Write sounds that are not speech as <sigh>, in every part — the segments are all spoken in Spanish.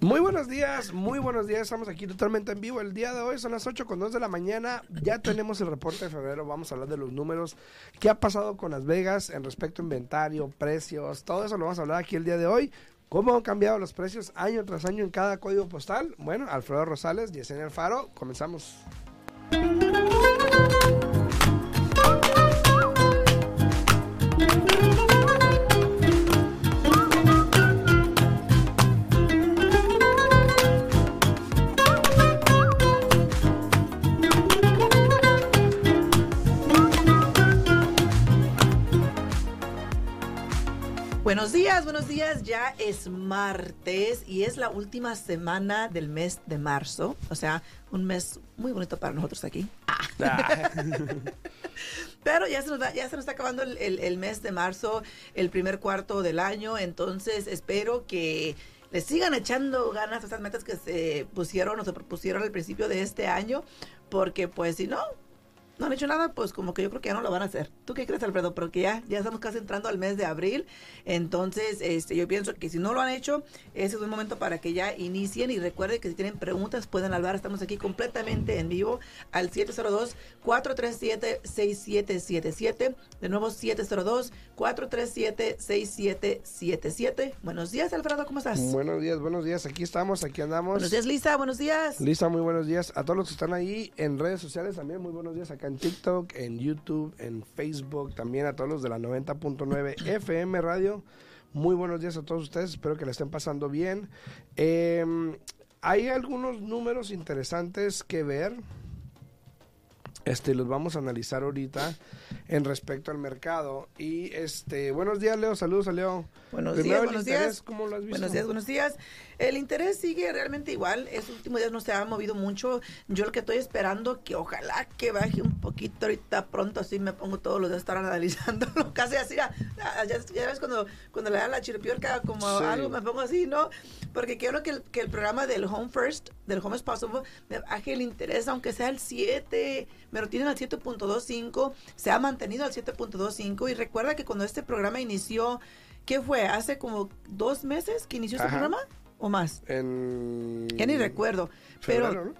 Muy buenos días, muy buenos días. Estamos aquí totalmente en vivo. El día de hoy son las 8 con 2 de la mañana. Ya tenemos el reporte de febrero. Vamos a hablar de los números. ¿Qué ha pasado con Las Vegas en respecto a inventario, precios? Todo eso lo vamos a hablar aquí el día de hoy. ¿Cómo han cambiado los precios año tras año en cada código postal? Bueno, Alfredo Rosales, Yesenia Alfaro, comenzamos. Días, buenos días. Ya es martes y es la última semana del mes de marzo. O sea, un mes muy bonito para nosotros aquí. Ah. <laughs> Pero ya se, nos ya se nos está acabando el, el, mes de marzo, el primer cuarto del año. Entonces espero que le sigan echando ganas a estas metas que se pusieron o se propusieron al principio de este año. Porque pues si no, no han hecho nada, pues como que yo creo que ya no lo van a hacer. ¿Tú qué crees, Alfredo? Porque ya, ya estamos casi entrando al mes de abril. Entonces, este, yo pienso que si no lo han hecho, ese es un momento para que ya inicien y recuerden que si tienen preguntas pueden hablar. Estamos aquí completamente en vivo al 702-437-6777. De nuevo, 702-437-6777. Buenos días, Alfredo, ¿cómo estás? Buenos días, buenos días. Aquí estamos, aquí andamos. Buenos días, Lisa, buenos días. Lisa, muy buenos días. A todos los que están ahí en redes sociales también, muy buenos días acá en TikTok, en YouTube, en Facebook, también a todos los de la 90.9 <laughs> FM Radio. Muy buenos días a todos ustedes, espero que la estén pasando bien. Em, hay algunos números interesantes que ver. Este, los vamos a analizar ahorita en respecto al mercado. Y este, buenos días, Leo. Saludos a Leo. Buenos días, buenos días. ¿Cómo lo has visto? Buenos días, buenos días. El interés sigue realmente igual. Estos últimos días no se ha movido mucho. Yo lo que estoy esperando que ojalá que baje un poquito ahorita pronto, así me pongo todos los días a estar <laughs> analizándolo. Casi así, ya, ya, ves cuando, cuando le da la chiripiorca como algo, me pongo así, ¿no? Porque quiero que el, que el programa del Home First, del Home Possible, me baje el interés, aunque sea el 7, me lo tienen al 7.25, se ha mantenido al 7.25 y recuerda que cuando este programa inició, ¿qué fue? ¿Hace como dos meses que inició este programa? ¿O más? En... Ya ni recuerdo. Pero,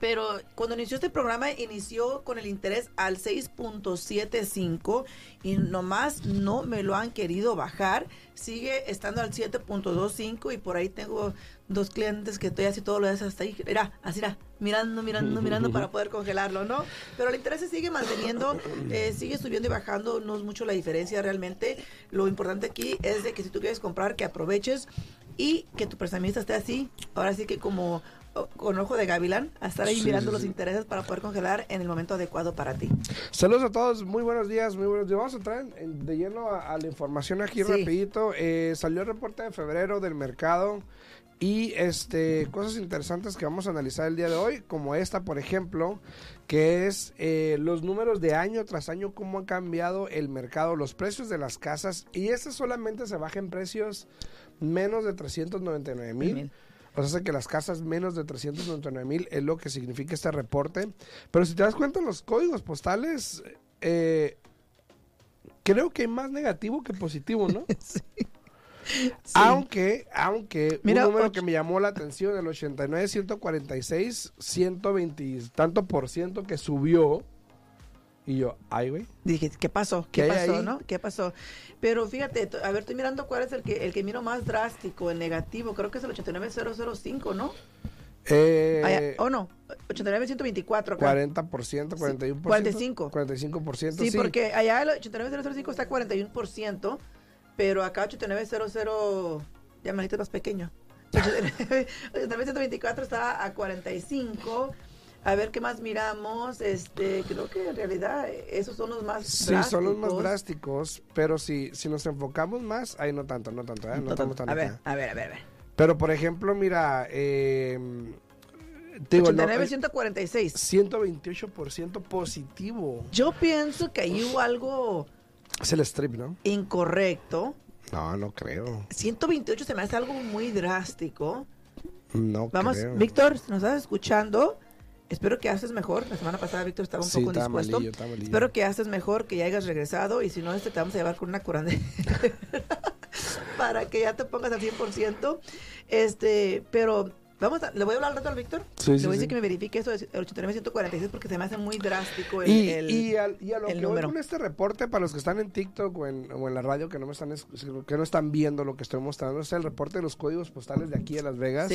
pero cuando inició este programa, inició con el interés al 6.75 y nomás no me lo han querido bajar. Sigue estando al 7.25 y por ahí tengo dos clientes que estoy así todos los días hasta ahí. Mira, así era, mirando, mirando, mirando para <laughs> poder congelarlo, ¿no? Pero el interés se sigue manteniendo, eh, sigue subiendo y bajando, no es mucho la diferencia realmente. Lo importante aquí es de que si tú quieres comprar, que aproveches y que tu prestamista esté así, ahora sí que como con ojo de gavilán, a estar ahí mirando los intereses para poder congelar en el momento adecuado para ti. Saludos a todos, muy buenos días, muy buenos días. Vamos a entrar de lleno a, la información aquí rapidito. Eh, salió el reporte de febrero del mercado y este cosas interesantes que vamos a analizar el día de hoy, como esta, por ejemplo, que es eh, los números de año tras año, cómo ha cambiado el mercado, los precios de las casas, y este solamente se baja en precios menos de 399 mil. O sea, que las casas menos de 399 mil es lo que significa este reporte. Pero si te das cuenta, los códigos postales, eh, creo que hay más negativo que positivo, ¿no? <laughs> sí. Aunque, aunque, un número que me llamó la atención, el 89, 146, 120 tanto por ciento que subió. Y yo, ay, güey. Dije, ¿qué pasó? ¿Qué, pasó, no? ¿Qué pasó? Pero fíjate, a ver, estoy mirando cuál es el que, el que miro más drástico, el negativo. Creo que es el 89005, ¿no? Eh, ¿O no? 89,124 40%, 41%. 45. 45%. Sí, sí, porque allá el 89,005 está 41%, pero acá 89,00, ya me más pequeño. 89,124 está a 45 a ver qué más miramos. Este, creo que en realidad esos son los más sí, son los más drásticos, pero si, si nos enfocamos más, ahí no tanto, no tanto, ¿eh? no, estamos tan a ver, a ver, a ver, a ver. Pero por ejemplo, mira, eh, digo, 89, 146. 128% positivo. Yo pienso que ahí hubo algo... Es el strip, ¿no? Incorrecto. No, no creo. 128 se me hace algo muy drástico. No Vamos, Víctor, ¿nos estás escuchando? Espero que haces mejor. La semana pasada Víctor estaba un poco indispuesto. Espero que haces mejor, que ya hayas regresado y si no, este te vamos a llevar con una curandera. <laughs> para que ya te pongas al 100%. Este, pero Vamos a, le voy a hablar al rato al Víctor. le voy a decir que me verifique eso del 8946 porque se me hace muy drástico el, y, y, a lo que voy con este reporte, para los que están en TikTok o en, o en, la radio que no me están que no están viendo lo que estoy mostrando, es el reporte de los códigos postales de aquí de Las Vegas,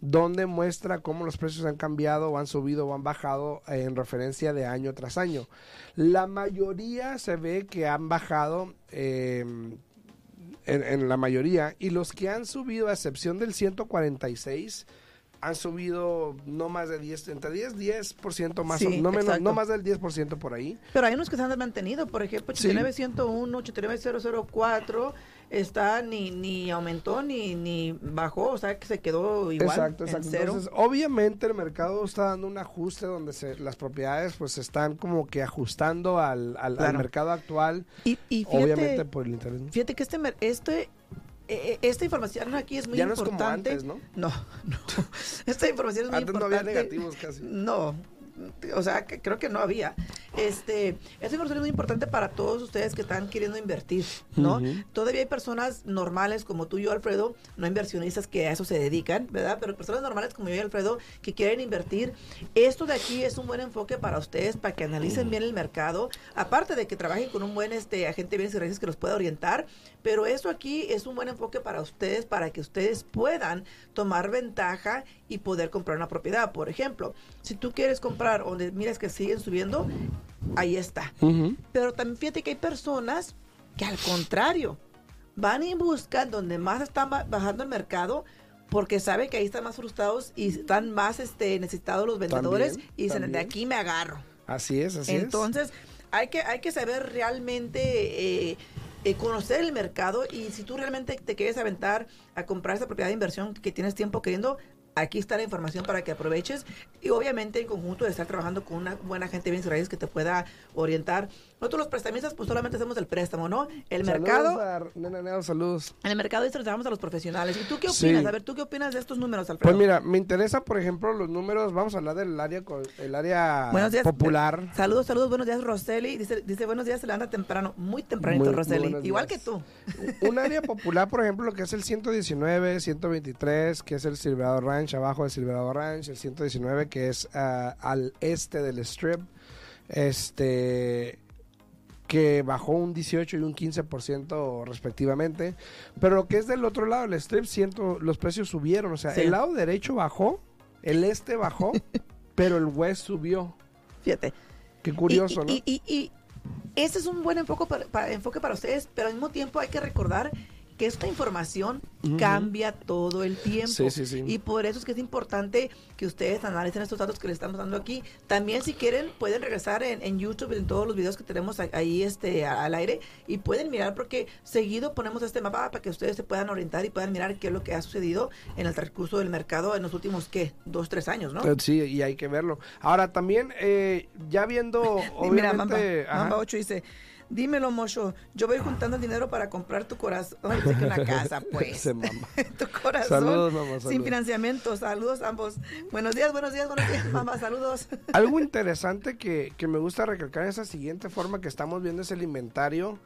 donde muestra cómo los precios han cambiado, o han subido o han bajado en referencia de año tras año. La mayoría se ve que han bajado eh, en, la mayoría, y los que han subido, a excepción del 146, han subido no más de 10, entre 10, 10% más, no, menos, no más del 10% por ahí. Pero hay unos que se han mantenido, por ejemplo, 89101, 89004 está ni, ni aumentó ni, ni bajó, o sea que se quedó igual. Exacto, exacto. Entonces, obviamente el mercado está dando un ajuste donde se, las propiedades pues están como que ajustando al, al, mercado actual. Y, fíjate, obviamente por el interés. Fíjate que este, este e, e, esta información aquí es muy importante. No, es como ¿no? <laughs> No, Esta información es muy antes importante. no había negativos casi. No, o sea, que creo que no había. Este, esta información es muy importante para todos ustedes que están queriendo invertir, ¿no? Todavía hay personas normales como tú y yo, Alfredo, no inversionistas que a eso se dedican, ¿verdad? Pero personas normales como yo y Alfredo que quieren invertir. Esto de aquí es un buen enfoque para ustedes, para que analicen bien el mercado, aparte de que trabajen con un buen este, agente de bienes y raíces que los pueda orientar, pero esto aquí es un buen enfoque para ustedes, para que ustedes puedan tomar ventaja y poder comprar una propiedad. Por ejemplo, si tú quieres comprar donde miras que siguen subiendo, ahí está. Pero también fíjate que hay personas que al contrario, van y buscan donde más están bajando el mercado porque saben que ahí están más frustrados y están más este, necesitados los vendedores y dicen, de aquí me agarro. Así es, así es. Entonces, hay que, hay que saber realmente... Eh, eh, conocer el mercado y si tú realmente te quieres aventar a comprar esa propiedad de inversión que tienes tiempo queriendo, Aquí está la información para que aproveches y obviamente en conjunto de estar trabajando con una buena gente bien raíces que te pueda orientar. Nosotros los prestamistas pues solamente hacemos el préstamo, ¿no? El mercado... saludos. En el mercado y trabajamos a los profesionales. ¿Y tú qué opinas? A ver, ¿tú qué opinas de estos números, Alfredo? Pues mira, me interesa, por ejemplo, los números, vamos a hablar del área el área popular. Saludos, saludos, buenos días, Roseli. Dice, dice buenos días, se levanta temprano, muy tempranito, Roseli. Igual que tú. Un área popular, por ejemplo, lo que es el 119, 123, que es el Silverado Ranch, abajo del Silverado Ranch, el 119, que es ah, al este del Strip. Este que bajó un 18 y un 15% respectivamente. Pero lo que es del otro lado, el strip, siento, los precios subieron. O sea, el lado derecho bajó, el este bajó, <laughs> pero el west subió. Fíjate. Qué curioso, ¿no? Y, y, este es un buen enfoque para, enfoque para ustedes, pero al mismo tiempo hay que recordar que esta información cambia todo el tiempo. Sí, sí, sí. Y por eso es que es importante que ustedes analicen estos datos que les estamos dando aquí. También si quieren pueden regresar en, YouTube, en todos los videos que tenemos ahí este al aire y pueden mirar porque seguido ponemos este mapa para que ustedes se puedan orientar y puedan mirar qué es lo que ha sucedido en el transcurso del mercado en los últimos, ¿qué? Dos, tres años, ¿no? Sí, y hay que verlo. Ahora también, eh, ya viendo, obviamente... <laughs> Mira, Mamba, 8 dice... Dímelo, Mocho. Yo voy juntando el dinero para comprar tu corazón. una casa, <laughs> pues. <laughs> tu corazón. Saludos, mamá. Sin financiamiento. Saludos ambos. Buenos días, buenos días, buenos días, mamá. Saludos. <laughs> Algo interesante que, que me gusta recalcar en esa siguiente forma que estamos viendo es el inventario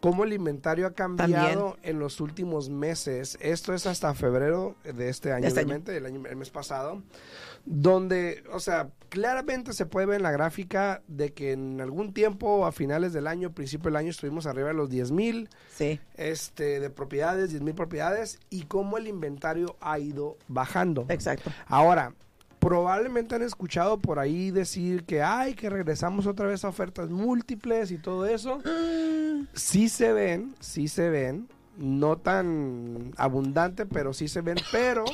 cómo el inventario ha cambiado en los últimos meses. Esto es hasta febrero de este año, este obviamente, El, año, el mes pasado donde, o sea, claramente se puede ver en la gráfica de que en algún tiempo, a finales del año, principio del año, estuvimos arriba de los 10 mil sí. este, de propiedades, 10 mil propiedades, y cómo el inventario ha ido bajando. Exacto. Ahora, probablemente han escuchado por ahí decir que, ay, que regresamos otra vez a ofertas múltiples y todo eso. <gasps> Sí se ven, sí se ven, no tan abundante, pero sí se ven, pero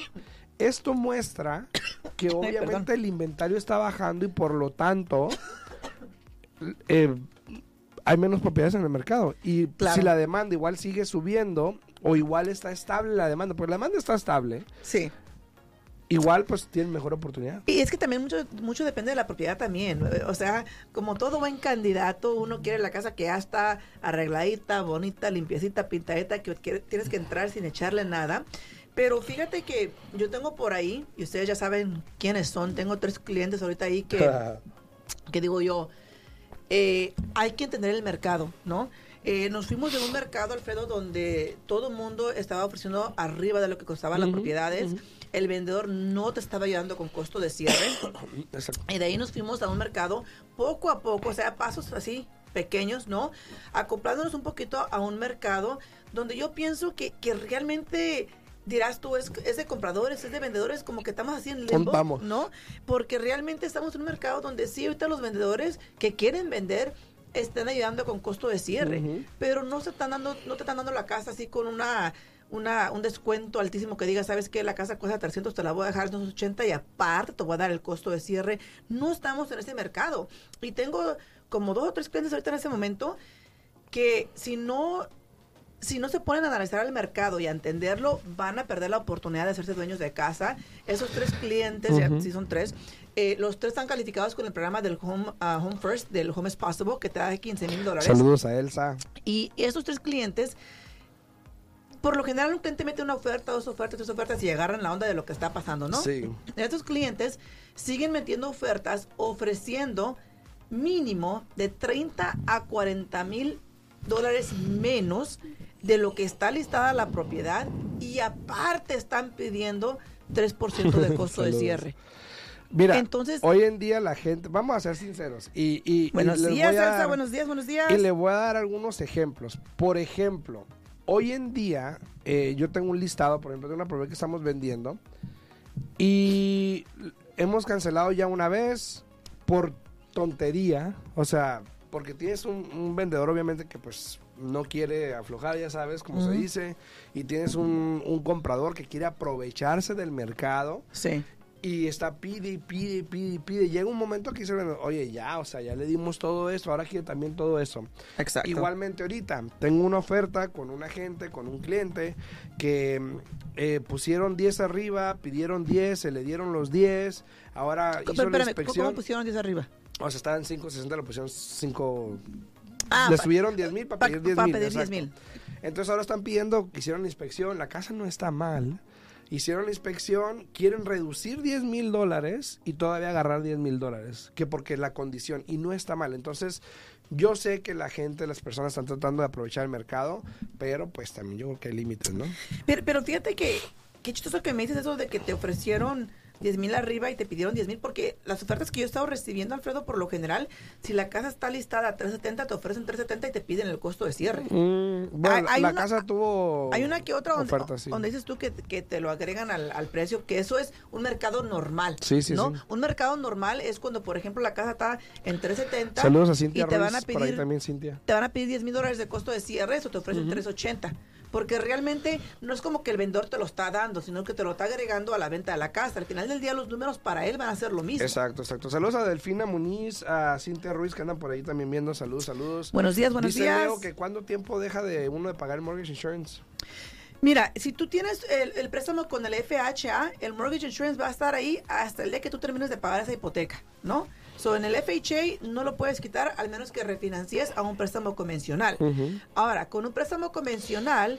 esto muestra <coughs> que obviamente el inventario está bajando y por lo tanto eh, hay menos propiedades en el mercado. Y si la demanda igual sigue subiendo o igual está estable la demanda, porque la demanda está estable. Sí. Igual pues tiene mejor oportunidad. Y es que también mucho, mucho depende de la propiedad también. O sea, como todo buen candidato, uno quiere la casa que ya está arregladita, bonita, limpiecita, pintadita, que tienes que entrar sin echarle nada. Pero fíjate que yo tengo por ahí, y ustedes ya saben quiénes son, tengo tres clientes ahorita ahí que, <laughs> que digo yo, eh, hay que entender el mercado, ¿no? Eh, nos fuimos de un mercado, Alfredo, donde todo el mundo estaba ofreciendo arriba de lo que costaban las propiedades. El vendedor no te estaba ayudando con costo de cierre. <coughs> y de ahí nos fuimos a un mercado poco a poco, o sea, pasos así pequeños, ¿no? Acoplándonos un poquito a un mercado donde yo pienso que, que realmente dirás tú, es, es, de compradores, es de vendedores, como que estamos así en limbo, ¿no? Porque realmente estamos en un mercado donde sí, ahorita los vendedores que quieren vender están ayudando con costo de cierre, pero no se están dando, no te están dando la casa así con una, una, un descuento altísimo que diga, sabes que la casa cuesta 300, te la voy a dejar en 280 y aparte te voy a dar el costo de cierre. No estamos en ese mercado. Y tengo como dos o tres clientes ahorita en ese momento que si no si no se ponen a analizar el mercado y a entenderlo, van a perder la oportunidad de hacerse dueños de casa. Esos tres clientes, si son tres, eh, los tres están calificados con el programa del Home, ah, Home First, del Home is Possible, que te da 15 mil dólares. Saludos a Elsa. Y esos tres clientes, por lo general, un cliente mete una oferta, dos ofertas, tres ofertas y agarran la onda de lo que está pasando, ¿no? Sí. Estos clientes siguen metiendo ofertas, ofreciendo mínimo de 30 a 40 mil dólares menos de lo que está listada la propiedad y aparte están pidiendo 3% de <laughs> costo de cierre. Mira, Entonces, hoy en día la gente, vamos a ser sinceros, y, y buenos días, Elsa, buenos días, buenos días. Y le voy a dar algunos ejemplos. Por ejemplo, hoy en día eh, yo tengo un listado, por ejemplo, de una propiedad que estamos vendiendo y hemos cancelado ya una vez por tontería, o sea, porque tienes un, vendedor obviamente que pues no quiere aflojar, ya sabes, como se dice, y tienes un, un, comprador que quiere aprovecharse del mercado. Sí y está pide y pide y pide y pide. Llega un momento que dice, oye, ya, o sea, ya le dimos todo esto, ahora quiere también todo eso. Exacto. Igualmente ahorita, tengo una oferta con un agente, con un cliente, que eh, pusieron 10 arriba, pidieron 10, se le dieron los 10, ahora hizo la inspección. ¿Cómo pusieron 10 arriba? O sea, estaban 5.60, le pusieron 5... Ah, le subieron 10 mil para pedir 10 mil. Para pedir mil. Entonces ahora están pidiendo que hicieron la inspección, la casa no está mal hicieron la inspección, quieren reducir 10 mil dólares y todavía agarrar 10 mil dólares, que porque la condición, y no está mal. Entonces, yo sé que la gente, las personas están tratando de aprovechar el mercado, pero pues también yo creo que hay límites, ¿no? Pero, pero fíjate que, qué chistoso que me dices eso de que te ofrecieron 10 mil arriba y te pidieron 10 mil, porque las ofertas que yo he estado recibiendo, Alfredo, por lo general, si la casa está listada a 370, te ofrecen 370 y te piden el costo de cierre. Mm, bueno, hay, la casa tuvo. Hay una que otra donde, donde dices tú que, que, te lo agregan al, al, precio, que eso es un mercado normal. Sí, sí, ¿no? Un mercado normal es cuando, por ejemplo, la casa está en 370. Saludos a Cintia y te van a pedir, también, Cintia. Te van a pedir 10 mil dólares de costo de cierre, eso te ofrecen 380 porque realmente no es como que el vendedor te lo está dando, sino que te lo está agregando a la venta de la casa. Al final del día los números para él van a ser lo mismo. Exacto, exacto. Saludos a Delfina Muniz, a Cintia Ruiz que andan por ahí también viendo. Saludos, saludos. Buenos días, buenos días. Leo que cuánto tiempo deja de uno de pagar el mortgage insurance. Mira, si tú tienes el, préstamo con el FHA, el mortgage insurance va a estar ahí hasta el día que tú termines de pagar esa hipoteca, ¿no? So, en el FHA no lo puedes quitar al menos que refinancies a un préstamo convencional. Ahora, con un préstamo convencional,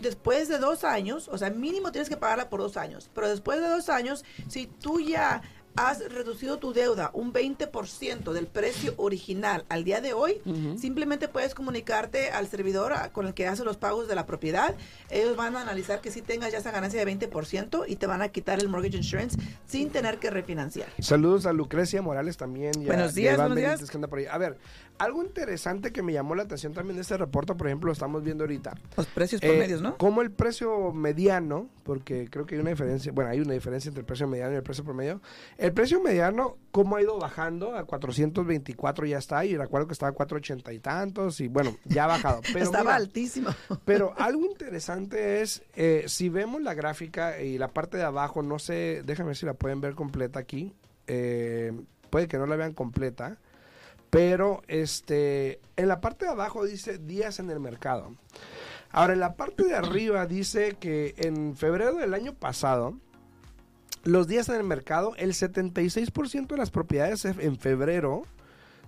después de dos años, o sea, mínimo tienes que pagarla por dos años, pero después de dos años, si tú ya has reducido tu deuda un 20% del precio original al día de hoy, simplemente puedes comunicarte al servidor con el que hace los pagos de la propiedad. Ellos van a analizar que si tengas ya esa ganancia de 20% y te van a quitar el mortgage insurance sin tener que refinanciar. Saludos a Lucrecia Morales también. buenos días, buenos días. A ver, algo interesante que me llamó la atención también de este reporte, por ejemplo, lo estamos viendo ahorita. Los precios promedios, eh, ¿no? Como el precio mediano, porque creo que hay una diferencia, bueno, hay una diferencia entre el precio mediano y el precio promedio. El precio mediano, ¿cómo ha ido bajando? A 424 ya está, y recuerdo que estaba a 480 y tantos, y bueno, ya ha bajado. <laughs> Pero estaba altísimo. pero <laughs> algo interesante es, eh, si vemos la gráfica y la parte de abajo, no sé, déjame ver si la pueden ver completa aquí. Eh, puede que no la vean completa pero este, en la parte de abajo dice días en el mercado. Ahora, en la parte de arriba dice que en febrero del año pasado, los días en el mercado, el 76% de las propiedades en febrero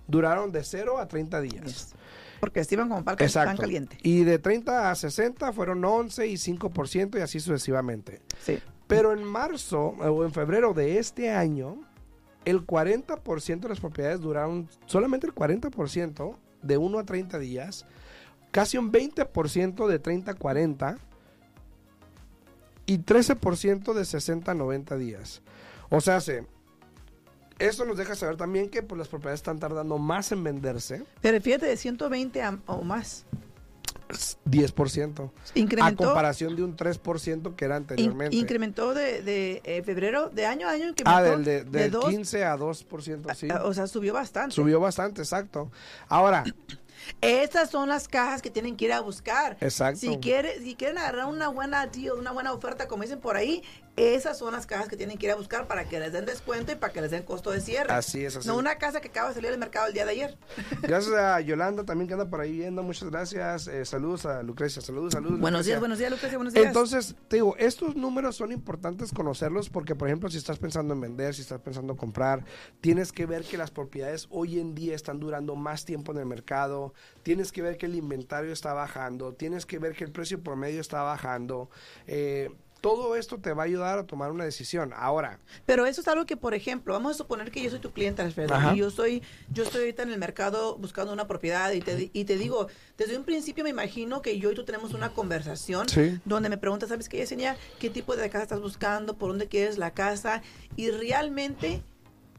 duraron de 0 a 30 días. Porque estiman como para tan caliente. Y de 30 a 60 fueron 11 y 5% y así sucesivamente. Sí. Pero en marzo o en febrero de este año, el 40% de las propiedades duraron, solamente el 40% de 1 a 30 días, casi un 20% de 30 a 40 y 13% de 60 a 90 días. O sea, se, nos deja saber también que pues, las propiedades están tardando más en venderse. Pero fíjate, de 120 o más. 10%. Incrementó. A comparación de un 3% que era anteriormente. incrementó de, de eh, febrero, de año a año. Ah, del, de, de 15 a 2%, sí. o sea, subió bastante. Subió bastante, exacto. Ahora, esas son las cajas que tienen que ir a buscar. Exacto. Si, quiere, si quieren agarrar una buena deal, una buena oferta, como dicen por ahí, esas son las cajas que tienen que ir a buscar para que les den descuento y para que les den costo de cierre. Así es, así. No una casa que acaba de salir del mercado el día de ayer. <laughs> Gracias a Yolanda también que anda por ahí viendo. Muchas gracias. Eh, saludos a Lucrecia. Saludos, saludos. Buenos días, buenos días, Lucrecia. Buenos días. Entonces, te digo, estos números son importantes conocerlos porque, por ejemplo, si estás pensando en vender, si estás pensando en comprar, tienes que ver que las propiedades hoy en día están durando más tiempo en el mercado. Tienes que ver que el inventario está bajando. Tienes que ver que el precio promedio está bajando. Eh, todo esto te va a ayudar a tomar una decisión. Ahora. Pero eso es algo que, por ejemplo, vamos a suponer que yo soy tu cliente, Alfredo, y yo soy, yo estoy ahorita en el mercado buscando una propiedad y te, y te digo, desde un principio me imagino que yo y tú tenemos una conversación donde me preguntas, ¿sabes qué, Yesenia? ¿Qué tipo de casa estás buscando? ¿Por dónde quieres la casa? Y realmente,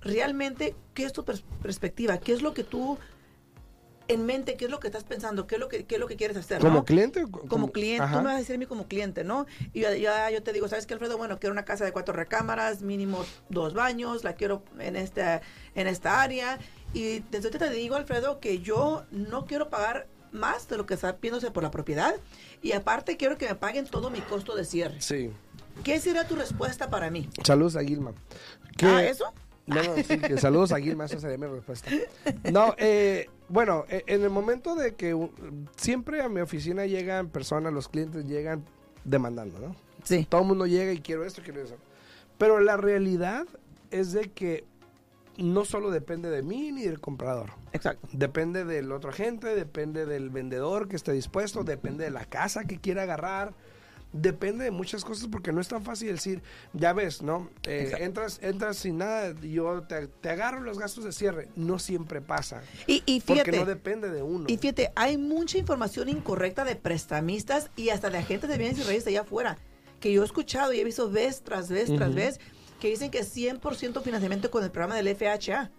realmente, ¿qué es tu perspectiva? ¿Qué es lo que tú en mente qué es lo que estás pensando, qué es lo que, qué es lo que quieres hacer. ¿Como cliente? Como, cliente, tú me vas a decir a mí como cliente, ¿no? Y ya, yo te digo, ¿sabes qué, Alfredo? Bueno, quiero una casa de cuatro recámaras, mínimo dos baños, la quiero en esta, en esta área. Y desde te digo, Alfredo, que yo no quiero pagar más de lo que está pidiéndose por la propiedad. Y aparte quiero que me paguen todo mi costo de cierre. Sí. ¿Qué sería tu respuesta para mí? Saludos a Gilma. ¿Ah, eso? No, no, sí, que saludos a Gilma, esa sería mi respuesta. No, eh, bueno, e, en el momento de que siempre a mi oficina llegan personas, los clientes llegan demandando, ¿no? Sí. Todo el mundo llega y quiero esto, quiero eso. Pero la realidad es de que no solo depende de mí ni del comprador. Exacto. Depende del otro agente, depende del vendedor que esté dispuesto, depende de la casa que quiera agarrar depende de muchas cosas porque no es tan fácil decir, ya ves, ¿no? Eh, entras, entras sin nada, yo te, agarro los gastos de cierre. No siempre pasa. Y, fíjate, porque no depende de uno. Y fíjate, hay mucha información incorrecta de prestamistas y hasta de agentes de bienes y raíces allá afuera, que yo he escuchado y he visto vez tras vez tras vez, que dicen que 100% financiamiento con el programa del FHA.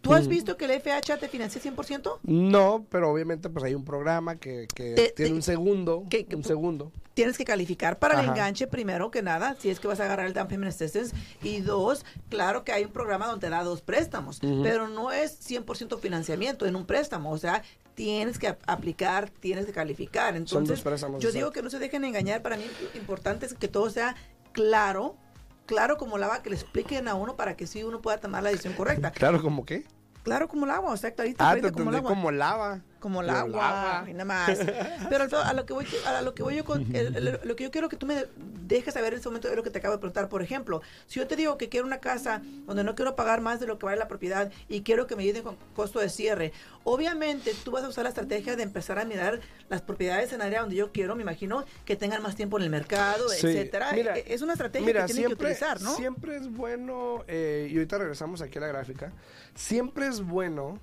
¿Tú has mm. visto que el FHA te financia 100%? No, pero obviamente pues hay un programa que, tiene un segundo, un segundo. Tienes que calificar para el enganche primero que nada, si es que vas a agarrar el down payment assistance y dos, claro que hay un programa donde da dos préstamos, pero no es 100% financiamiento en un préstamo, o sea, tienes que aplicar, tienes que calificar. Entonces, yo digo que no se dejen engañar, para mí importante es que todo sea claro claro como lava, que le expliquen a uno para que sí uno pueda tomar la decisión correcta. <laughs> ¿Claro como qué? Claro como el agua, exacto. Ahí ah, te como, como lava como el agua, y nada más. Pero a lo que voy, a lo que voy yo con, lo que yo quiero que tú me dejes saber en este momento es lo que te acabo de preguntar. Por ejemplo, si yo te digo que quiero una casa donde no quiero pagar más de lo que vale la propiedad y quiero que me ayuden con costo de cierre, obviamente tú vas a usar la estrategia de empezar a mirar las propiedades en área donde yo quiero, me imagino, que tengan más tiempo en el mercado, etcétera. E, es una estrategia que tienen que utilizar, ¿no? Siempre es bueno, eh, y ahorita regresamos aquí a la gráfica, siempre es bueno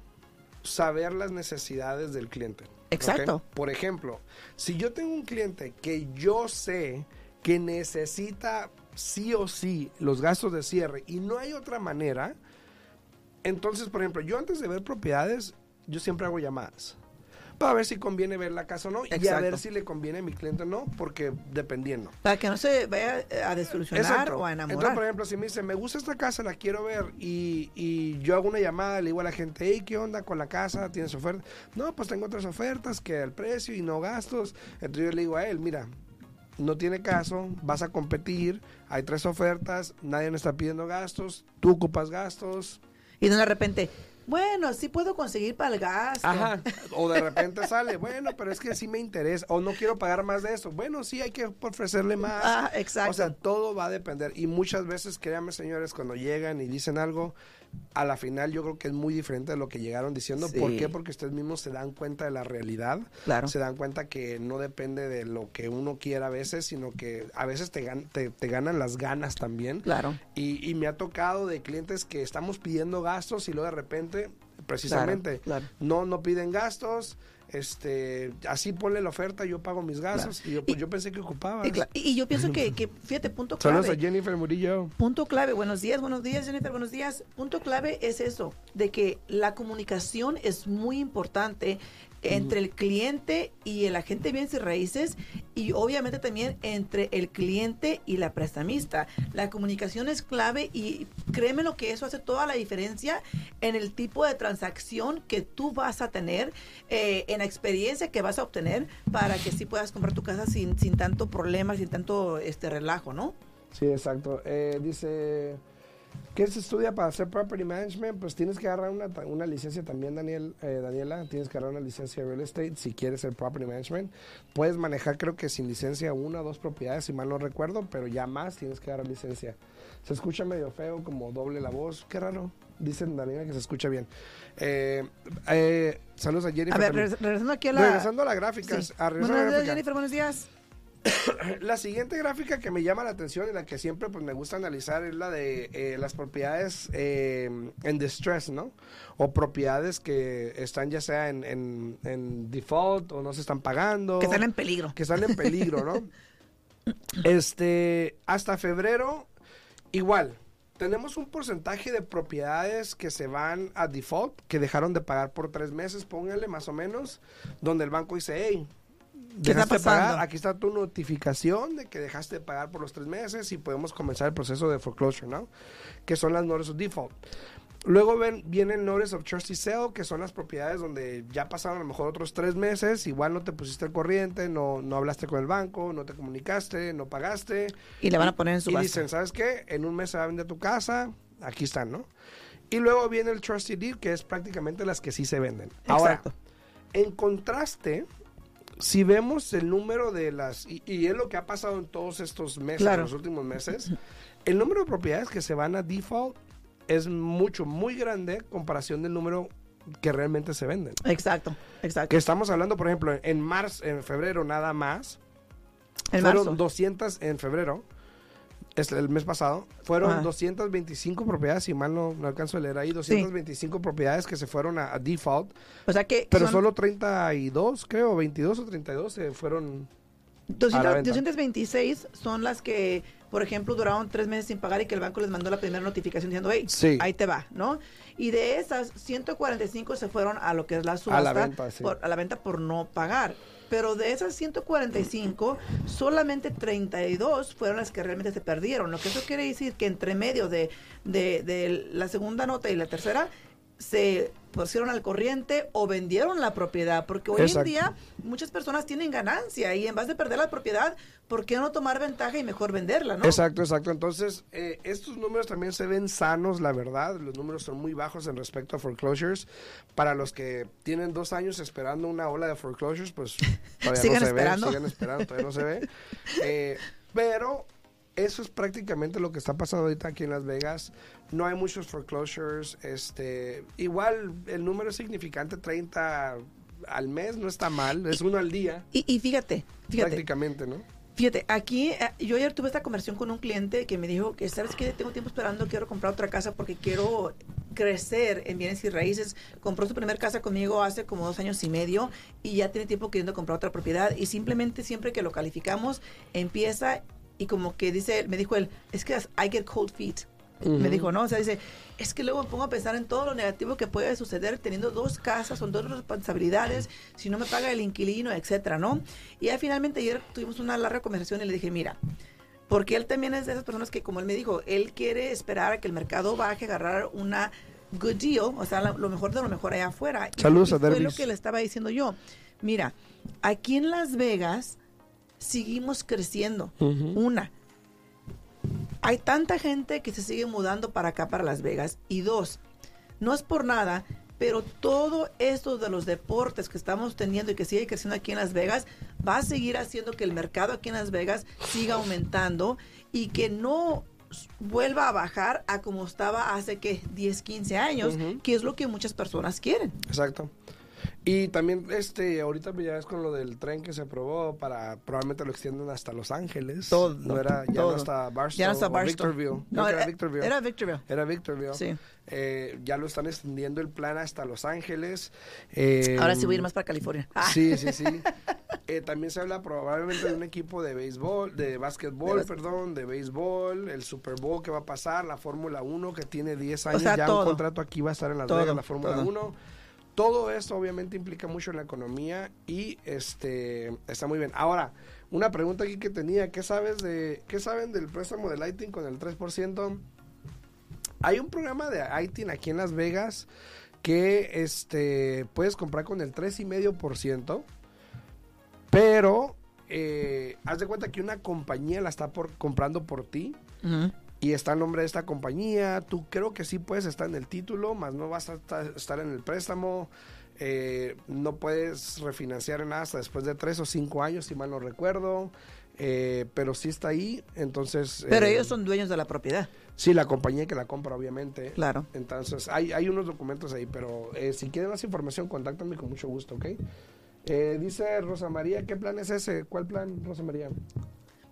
saber las necesidades del cliente. Exacto. Por ejemplo, si yo tengo un cliente que yo sé que necesita sí o sí los gastos de cierre y no hay otra manera, entonces, por ejemplo, yo antes de ver propiedades, yo siempre hago llamadas para ver si conviene ver la casa o no y a ver si le conviene a mi cliente o no, porque dependiendo. Para que no se vaya a desilusionar o a enamorar. Entonces, por ejemplo, si me dice, me gusta esta casa, la quiero ver y, y yo hago una llamada, le digo a la gente, hey, ¿qué onda con la casa? ¿Tienes oferta? No, pues tengo otras ofertas que el precio y no gastos. Entonces yo le digo a él, mira, no tiene caso, vas a competir, hay tres ofertas, nadie me está pidiendo gastos, tú ocupas gastos. Y de repente, bueno, sí puedo conseguir para el gasto. Ajá. <laughs> O de repente sale, bueno, pero es que sí me interesa. O no quiero pagar más de eso. Bueno, sí hay que ofrecerle más. Ah, exacto. O sea, todo va a depender. Y muchas veces, créanme, señores, cuando llegan y dicen algo, a la final yo creo que es muy diferente de lo que llegaron diciendo. ¿Por qué? Porque ustedes mismos se dan cuenta de la realidad. Claro. Se dan cuenta que no depende de lo que uno quiera a veces, sino que a veces te, te, ganan las ganas también. Claro. Y, y, me ha tocado de clientes que estamos pidiendo gastos y luego de repente, precisamente, no, no piden gastos este, así ponle la oferta, yo pago mis gastos. Y yo, pues, yo pensé que ocupaba. Y, yo pienso que, que, fíjate, punto clave. Saludos a Jennifer Murillo. Punto clave, buenos días, buenos días, Jennifer, buenos días. Punto clave es eso, de que la comunicación es muy importante entre el cliente y el agente de bienes y raíces y obviamente también entre el cliente y la prestamista. La comunicación es clave y créeme lo que eso hace toda la diferencia en el tipo de transacción que tú vas a tener, eh, en la experiencia que vas a obtener para que sí puedas comprar tu casa sin, sin tanto problema, sin tanto este relajo, ¿no? Sí, exacto. Eh, dice... ¿Qué se estudia para hacer property management? Pues tienes que agarrar una, una licencia también, Daniel, eh, Daniela. Tienes que agarrar una licencia de real estate si quieres ser property management. Puedes manejar, creo que sin licencia, una o dos propiedades, si mal no recuerdo, pero ya más tienes que agarrar licencia. Se escucha medio feo, como doble la voz. Qué raro. Dicen Daniela que se escucha bien. Eh, eh, saludos a Jennifer. A ver, regresando aquí a la... Regresando a la gráfica. buenos días, Jennifer. Buenos días. <coughs> la siguiente gráfica que me llama la atención y la que siempre pues me gusta analizar es la de eh, las propiedades eh, en distress, ¿no? O propiedades que están ya sea en, en, default o no se están pagando. Que están en peligro. Que están en peligro, ¿no? <laughs> este, hasta febrero, igual, tenemos un porcentaje de propiedades que se van a default, que dejaron de pagar por tres meses, póngale más o menos, donde el banco dice, hey, dejaste pagar, aquí está tu notificación de que dejaste de pagar por los tres meses y podemos comenzar el proceso de foreclosure, ¿no? Que son las notice of default. Luego ven, viene el Notice of Trustee Sale, que son las propiedades donde ya pasaron a lo mejor otros tres meses, igual no te pusiste al corriente, no, no hablaste con el banco, no te comunicaste, no pagaste. Y le van a poner en su Y dicen, ¿sabes qué? En un mes se va a vender tu casa, aquí están, ¿no? Y luego viene el Trustee Deed, que es prácticamente las que sí se venden. Exacto. Ahora, en contraste, si vemos el número de las, y, es lo que ha pasado en todos estos meses, en los últimos meses, el número de propiedades que se van a default es mucho, muy grande comparación del número que realmente se venden. Exacto, exacto. Que estamos hablando, por ejemplo, en marzo, en febrero nada más. En fueron 200 en febrero el mes pasado, fueron 225 propiedades, si mal no, no, alcanzo a leer ahí, 225 propiedades que se fueron a, default. O sea que... Pero solo 32, creo, 22 o 32 se fueron... 226 son las que, por ejemplo, duraron tres meses sin pagar y que el banco les mandó la primera notificación diciendo, hey, ahí te va, ¿no? Y de esas, 145 se fueron a lo que es la subasta. A la venta, por, a la venta por no pagar pero de esas 145, solamente 32 fueron las que realmente se perdieron. Lo que eso quiere decir que entre medio de, de, de la segunda nota y la tercera, se pusieron al corriente o vendieron la propiedad, porque hoy en día muchas personas tienen ganancia y en vez de perder la propiedad, ¿por qué no tomar ventaja y mejor venderla, no? Exacto, exacto. Entonces, eh, estos números también se ven sanos, la verdad. Los números son muy bajos en respecto a foreclosures. Para los que tienen dos años esperando una ola de foreclosures, pues <laughs> todavía no se esperando? ve, sigan esperando, todavía no se ve. <laughs> Eh, pero eso es prácticamente lo que está pasando ahorita aquí en Las Vegas. No hay muchos foreclosures. Este, igual el número es significante, 30 al mes no está mal, es uno al día. Y, fíjate, fíjate. Prácticamente, ¿no? Fíjate, aquí eh, yo ayer tuve esta conversación con un cliente que me dijo que, ¿sabes qué? Tengo tiempo esperando, quiero comprar otra casa porque quiero crecer en bienes y raíces. Compró su primera casa conmigo hace como dos años y medio y ya tiene tiempo queriendo comprar otra propiedad y simplemente siempre que lo calificamos empieza y como que dice, me dijo él, es que I get cold feet. Me dijo, ¿no? O sea, dice, es que luego me pongo a pensar en todo lo negativo que puede suceder teniendo dos casas, son dos responsabilidades, si no me paga el inquilino, etcétera, ¿no? Y ya finalmente ayer tuvimos una larga conversación y le dije, mira, porque él también es de esas personas que, como él me dijo, él quiere esperar a que el mercado baje, agarrar una good deal, o sea, lo mejor de lo mejor allá afuera. Saludos y a Fue lo que le estaba diciendo yo. Mira, aquí en Las Vegas seguimos creciendo. Una, hay tanta gente que se sigue mudando para acá, para Las Vegas. Y dos, no es por nada, pero todo esto de los deportes que estamos teniendo y que sigue creciendo aquí en Las Vegas va a seguir haciendo que el mercado aquí en Las Vegas siga aumentando y que no vuelva a bajar a como estaba hace que 10, 15 años, que es lo que muchas personas quieren. Exacto. Y también, este, ahorita ya es con lo del tren que se aprobó para, probablemente lo extienden hasta Los Ángeles. Todo. No era, ya no hasta Barstow. Ya no está Barstow. Victorville. No, era, era, Victorville. Era Victorville. Era Victorville. Sí. Eh, ya lo están extendiendo el plan hasta Los Ángeles. Eh, Ahora sí voy a ir más para California. Ah. <laughs> Sí, sí, sí. Eh, también se habla probablemente de un equipo de béisbol, de básquetbol, De perdón, de béisbol, el Super Bowl que va a pasar, la Fórmula 1 que tiene 10 O años, sea, ya todo. un contrato aquí va a estar en Las Todo, Vegas, la Fórmula todo. 1. Todo esto obviamente implica mucho en la economía y este está muy bien. Ahora, una pregunta aquí que tenía, ¿qué sabes de qué saben del préstamo de Lighting con el 3%? Hay un programa de Lighting aquí en Las Vegas que este puedes comprar con el 3,5%, pero eh, haz de cuenta que una compañía la está por, comprando por ti. Y está el nombre de esta compañía. Tú creo que sí puedes estar en el título, más no vas a esta- estar en el préstamo. Eh, no puedes refinanciar en nada hasta después de tres o cinco años, si mal no recuerdo. Eh, pero sí está ahí, entonces... Pero eh, ellos son dueños de la propiedad. Sí, la compañía que la compra, obviamente. Claro. Entonces, hay, hay unos documentos ahí, pero eh, si quieren más información, contáctame con mucho gusto, ¿ok? Eh, dice Rosa María, ¿qué plan es ese? ¿Cuál plan, Rosa María?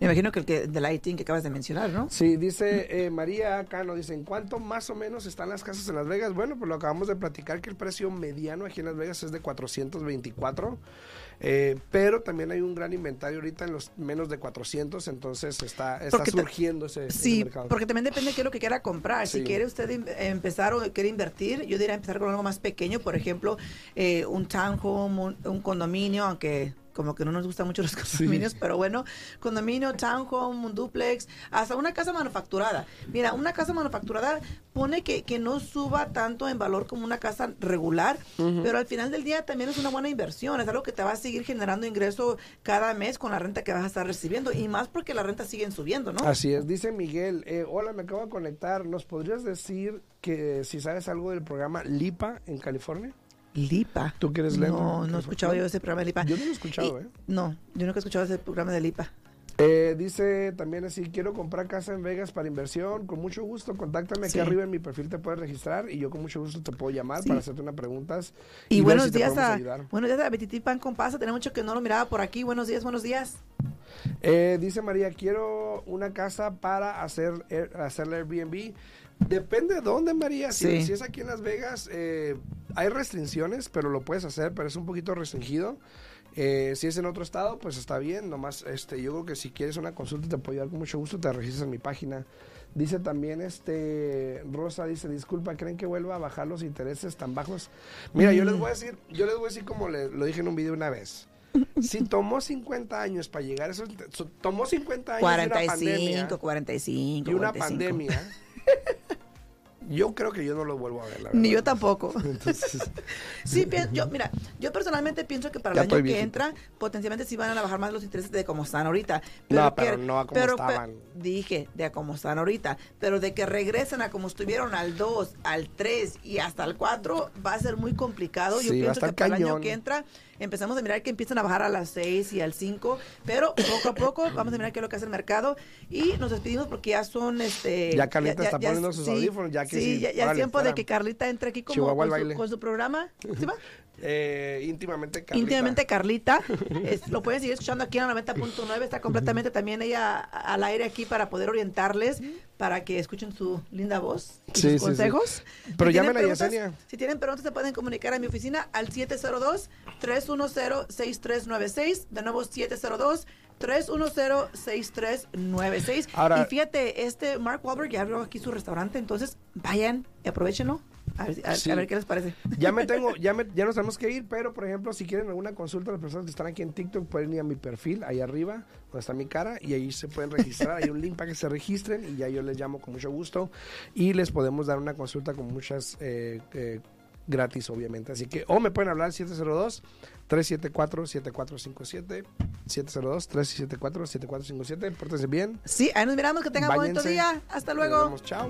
Me imagino que el que, de lighting que acabas de mencionar, ¿no? Sí, dice eh, María Cano, dice, ¿en cuánto más o menos están las casas en Las Vegas? Bueno, pues lo acabamos de platicar que el precio mediano aquí en Las Vegas es de 424, eh, pero también hay un gran inventario ahorita en los menos de 400, entonces está, está surgiendo ese, ese Sí, mercado. porque también depende de qué es lo que quiera comprar. Si quiere usted empezar o quiere invertir, yo diría empezar con algo más pequeño, por ejemplo, eh, un townhome, un, un condominio, aunque como que no nos gustan mucho los <laughs> condominios, pero bueno, condominio, townhome, un duplex, hasta una casa manufacturada. Mira, una casa manufacturada pone que, que no suba tanto en valor como una casa regular, pero al final del día también es una buena inversión, es algo que te va a seguir generando ingreso cada mes con la renta que vas a estar recibiendo y más porque las rentas siguen subiendo, ¿no? Así es, dice Miguel, eh, hola, me acabo de conectar, ¿nos podrías decir que si sabes algo del programa LIPA en California? Lipa. ¿Tú que eres lento? No, no he escuchado yo ese programa de Lipa. Yo no lo he escuchado, Y- ¿eh? No, yo nunca he escuchado ese programa de Lipa. Eh, dice también así, quiero comprar casa en Vegas para inversión, con mucho gusto, contáctame aquí arriba en mi perfil, te puedes registrar y yo con mucho gusto te puedo llamar Sí. para hacerte unas preguntas. Y, ver buenos si días a, buenos días a Betiti Pan con Pasa. Tenía mucho que no lo miraba por aquí. Buenos días, buenos días. Eh, dice María, quiero una casa para hacer air- hacerle Airbnb. Depende de dónde, María. Si, Sí. si es aquí en Las Vegas, eh, hay restricciones, pero lo puedes hacer, pero es un poquito restringido. Eh, si es en otro estado, pues está bien. Nomás, este, yo creo que si quieres una consulta te puedo ayudar con mucho gusto. Te registras en mi página. Dice también, este, Rosa dice, disculpa, ¿creen que vuelva a bajar los intereses tan bajos? Mira, yo les voy a decir, yo les voy a decir como le- lo dije en un video una vez. Si tomó 50 años para llegar a esos, so- tomó 50 años y una 45, pandemia 45, y una 45. pandemia. <laughs> Yo creo que yo no lo vuelvo a ver, la Ni yo tampoco. <laughs> Entonces, <laughs> Sí, yo, mira, yo personalmente pienso que para el año que entra, potencialmente sí van a bajar más los intereses de como están ahorita. No, que- pero no a como pe- estaban. dije, de a como están ahorita. Pero de que regresen a como estuvieron al 2, al 3 y hasta al 4, va a ser muy complicado. Yo Sí, pienso que para el año que entra, empezamos a mirar que empiezan a bajar a las 6 y al 5. Pero poco a poco <coughs> vamos a mirar qué es lo que hace el mercado. Y nos despedimos porque ya son... este Ya Carlita está poniendo sus audífonos, ya que sí, sí, ya, es tiempo de que Carlita entre aquí como con su, con su programa. ¿Sí va? <laughs> eh, íntimamente Carlita. Íntimamente Carlita. <laughs> Es- lo pueden seguir escuchando aquí en la 90.9. Está completamente también ella al aire aquí para poder orientarles, para que escuchen su linda voz y Sí, sus sí, sí. consejos. Pero Si llamen a Yesenia. Si tienen preguntas, se pueden comunicar a mi oficina al 702-310-6396. De nuevo, 702 310-6396. Ahora- y fíjate, este Mark Wahlberg ya abrió aquí su restaurante, entonces vayan y aprovechenlo. A ver, a- Sí. a ver qué les parece. Ya me tengo, <laughs> ya, me, ya nos tenemos que ir, pero por ejemplo, si quieren alguna consulta, las personas que están aquí en TikTok pueden ir a mi perfil, ahí arriba, donde está mi cara, y ahí se pueden registrar. Hay un link para que se registren y ya yo les llamo con mucho gusto y les podemos dar una consulta con muchas eh, eh, gratis, obviamente. Así que, o me pueden hablar al 702-374-7457, 702-374-7457. Pórtense bien. Sí, ahí nos miramos. Que tengan bonito Báñense. día. Hasta Nos luego. vemos. Chao.